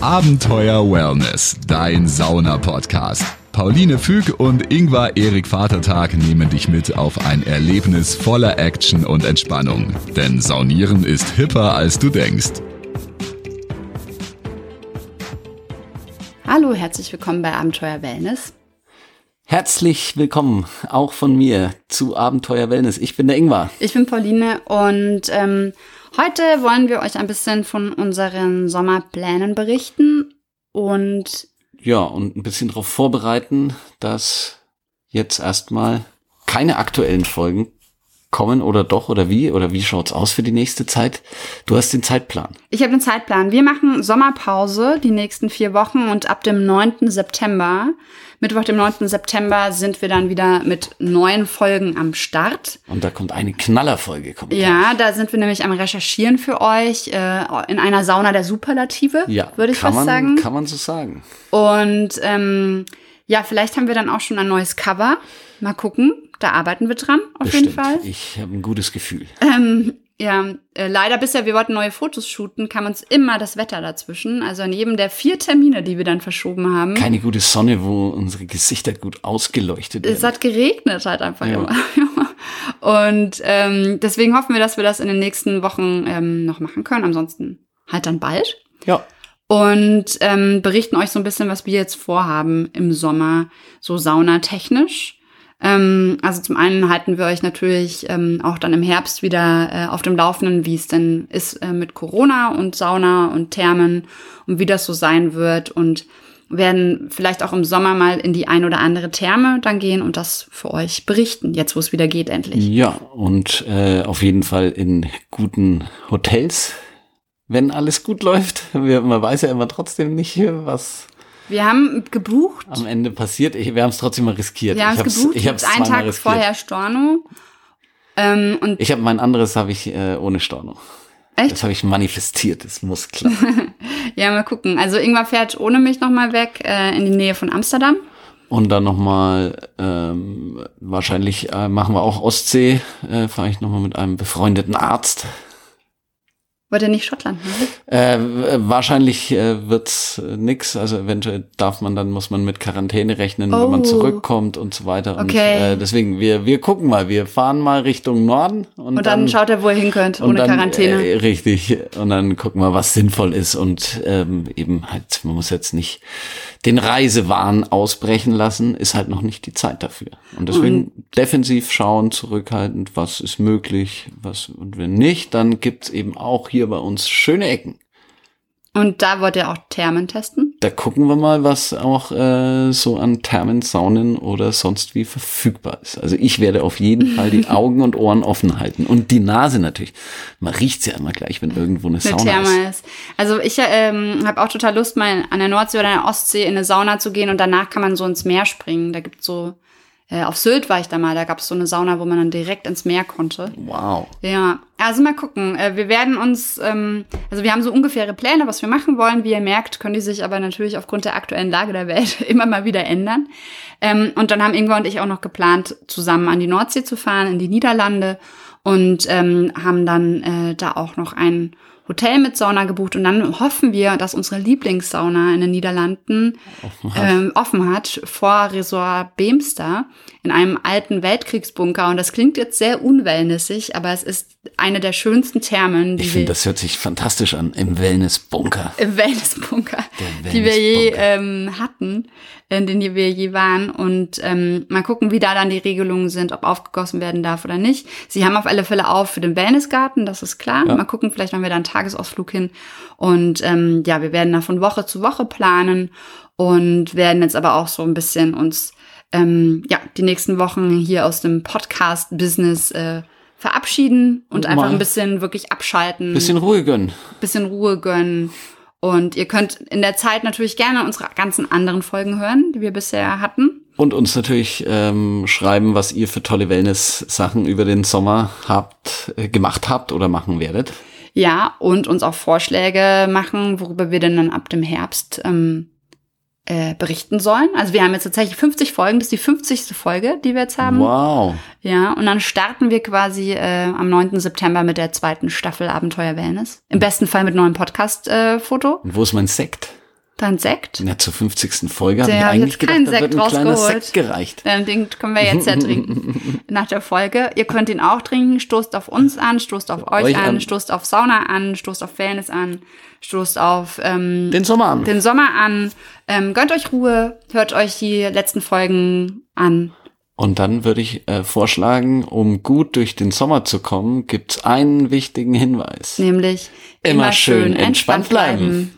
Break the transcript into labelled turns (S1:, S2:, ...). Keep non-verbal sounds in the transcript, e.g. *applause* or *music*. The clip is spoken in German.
S1: Abenteuer Wellness, dein Sauna-Podcast. Pauline Füg und Ingvar Erik Vatertag nehmen dich mit auf ein Erlebnis voller Action und Entspannung. Denn Saunieren ist hipper, als du denkst.
S2: Hallo, herzlich willkommen bei Abenteuer Wellness.
S3: Herzlich willkommen auch von mir zu Abenteuer Wellness. Ich bin der Ingvar.
S2: Ich bin Pauline und ähm, heute wollen wir euch ein bisschen von unseren Sommerplänen berichten und
S3: ja, und ein bisschen darauf vorbereiten, dass jetzt erstmal keine aktuellen Folgen kommen oder doch oder wie oder wie schaut's aus für die nächste Zeit? Du hast den Zeitplan.
S2: Ich habe den Zeitplan. Wir machen Sommerpause die nächsten vier Wochen und ab dem 9. September, Mittwoch, dem 9. September, sind wir dann wieder mit neuen Folgen am Start.
S3: Und da kommt eine Knallerfolge. Kommt
S2: ja, da sind wir nämlich am Recherchieren für euch äh, in einer Sauna der Superlative,
S3: ja,
S2: würde ich fast
S3: man,
S2: sagen.
S3: Kann man so sagen.
S2: Und ähm, ja, vielleicht haben wir dann auch schon ein neues Cover. Mal gucken. Da arbeiten wir dran, auf
S3: Bestimmt.
S2: jeden Fall.
S3: Ich habe ein gutes Gefühl.
S2: Ähm, ja, äh, leider bisher, wir wollten neue Fotos shooten, kam uns immer das Wetter dazwischen. Also an jedem der vier Termine, die wir dann verschoben haben.
S3: Keine gute Sonne, wo unsere Gesichter gut ausgeleuchtet werden.
S2: Es hat geregnet halt einfach
S3: Ja.
S2: immer. *laughs* Und ähm, deswegen hoffen wir, dass wir das in den nächsten Wochen ähm, noch machen können. Ansonsten halt dann bald.
S3: ja.
S2: Und ähm, berichten euch so ein bisschen, was wir jetzt vorhaben im Sommer, so saunatechnisch. Ähm, also zum einen halten wir euch natürlich ähm, auch dann im Herbst wieder äh, auf dem Laufenden, wie es denn ist äh, mit Corona und Sauna und Thermen und wie das so sein wird und werden vielleicht auch im Sommer mal in die ein oder andere Therme dann gehen und das für euch berichten, jetzt wo es wieder geht endlich.
S3: Ja, und äh, auf jeden Fall in guten Hotels, wenn alles gut läuft. Wir, man weiß ja immer trotzdem nicht, was
S2: Wir haben gebucht,
S3: am Ende passiert. Ich, wir haben es trotzdem mal riskiert.
S2: wir haben
S3: ich
S2: es gebucht,
S3: Ich habe es
S2: einen Tag
S3: riskiert.
S2: vorher Storno. Ähm, und
S3: Ich habe mein anderes habe ich äh, ohne Storno.
S2: Echt?
S3: Das habe ich manifestiert. Das muss klar. *laughs*
S2: Ja, mal gucken. Also Ingwer fährt ohne mich nochmal weg äh, in die Nähe von Amsterdam.
S3: Und dann nochmal, ähm, wahrscheinlich äh, machen wir auch Ostsee, äh, fahre ich nochmal mit einem befreundeten Arzt.
S2: Wollt ihr nicht Schottland machen?
S3: Äh, wahrscheinlich äh, wird's äh, nix. Also eventuell darf man dann, muss man mit Quarantäne rechnen, wenn man
S2: Oh.
S3: zurückkommt und so weiter. Und
S2: Okay.
S3: äh, deswegen, wir, wir gucken mal, wir fahren mal Richtung Norden und,
S2: Und dann, schaut er, wo ihr hin könnt,
S3: und
S2: ohne
S3: dann,
S2: Quarantäne.
S3: Äh, richtig. Und dann gucken wir, was sinnvoll ist. Und ähm, eben halt, man muss jetzt nicht den Reisewahn ausbrechen lassen, ist halt noch nicht die Zeit dafür. Und deswegen defensiv schauen, zurückhaltend, was ist möglich, was und wenn nicht, dann gibt's eben auch hier bei uns schöne Ecken.
S2: Und da wollt ihr auch Thermen testen?
S3: Da gucken wir mal, was auch äh, so an Thermen, Saunen oder sonst wie verfügbar ist. Also ich werde auf jeden Fall die *laughs* Augen und Ohren offen halten. Und die Nase natürlich. Man riecht's ja immer gleich, wenn irgendwo eine
S2: Eine
S3: Sauna ist.
S2: Therme ist. Also ich ähm, habe auch total Lust, mal an der Nordsee oder an der Ostsee in eine Sauna zu gehen und danach kann man so ins Meer springen. Da gibt's so, äh, auf Sylt war ich da mal, da gab's so eine Sauna, wo man dann direkt ins Meer konnte.
S3: Wow.
S2: Ja, also mal gucken. Äh, Wir werden uns, ähm, also wir haben so ungefähre Pläne, was wir machen wollen. Wie ihr merkt, können die sich aber natürlich aufgrund der aktuellen Lage der Welt *laughs* immer mal wieder ändern. Ähm, und dann haben Ingwer und ich auch noch geplant, zusammen an die Nordsee zu fahren, in die Niederlande und ähm, haben dann äh, da auch noch ein Hotel mit Sauna gebucht und dann hoffen wir, dass unsere Lieblingssauna in den Niederlanden
S3: Offen hat.
S2: ähm, offen hat vor Resort Beemster in einem alten Weltkriegsbunker. Und das klingt jetzt sehr unwellnessig, aber es ist eine der schönsten Thermen, die
S3: Ich finde, das hört sich fantastisch an. Im Wellnessbunker.
S2: im Wellnessbunker,
S3: Der
S2: die wir je ähm, hatten, in denen wir je waren. Und ähm, mal gucken, wie da dann die Regelungen sind, ob aufgegossen werden darf oder nicht. Sie haben auf alle Fälle auf für den Wellnessgarten, das ist klar.
S3: Ja.
S2: Mal gucken, vielleicht machen wir da einen Tagesausflug hin. Und ähm, ja, wir werden da von Woche zu Woche planen und werden jetzt aber auch so ein bisschen uns ähm, ja die nächsten Wochen hier aus dem Podcast-Business äh, verabschieden und
S3: Und
S2: einfach ein bisschen wirklich abschalten
S3: Bisschen Ruhe gönnen.
S2: bisschen Ruhe gönnen. Und ihr könnt in der Zeit natürlich gerne unsere ganzen anderen Folgen hören, die wir bisher hatten.
S3: Und uns natürlich ähm, schreiben, was ihr für tolle Wellness-Sachen über den Sommer habt, äh, gemacht habt oder machen werdet.
S2: Ja, und uns auch Vorschläge machen, worüber wir denn dann ab dem Herbst ähm, äh, berichten sollen. Also wir haben jetzt tatsächlich 50 Folgen, das ist die 50. Folge, die wir jetzt haben.
S3: Wow.
S2: Ja, und dann starten wir quasi äh, am 9. September mit der zweiten Staffel Abenteuer Wellness. Im besten Fall mit neuem Podcast-Foto.
S3: Und wo ist mein Sekt?
S2: Dann Sekt.
S3: Na, zur 50. Folge habe ich eigentlich
S2: jetzt keinen
S3: gedacht, da
S2: Sekt
S3: wird ein kleiner
S2: rausgeholt.
S3: Sekt gereicht.
S2: Dann den können wir jetzt ja trinken *laughs* nach der Folge. Ihr könnt ihn auch trinken. Stoßt auf uns an, stoßt auf euch,
S3: Euch
S2: an,
S3: an.
S2: stoßt auf Sauna an, stoßt auf Wellness an, stoßt auf ähm,
S3: Den Sommer an.
S2: den Sommer an. Ähm, gönnt euch Ruhe, hört euch die letzten Folgen an.
S3: Und dann würde ich äh, vorschlagen, um gut durch den Sommer zu kommen, gibt's einen wichtigen Hinweis.
S2: Nämlich
S3: Immer schön entspannt bleiben.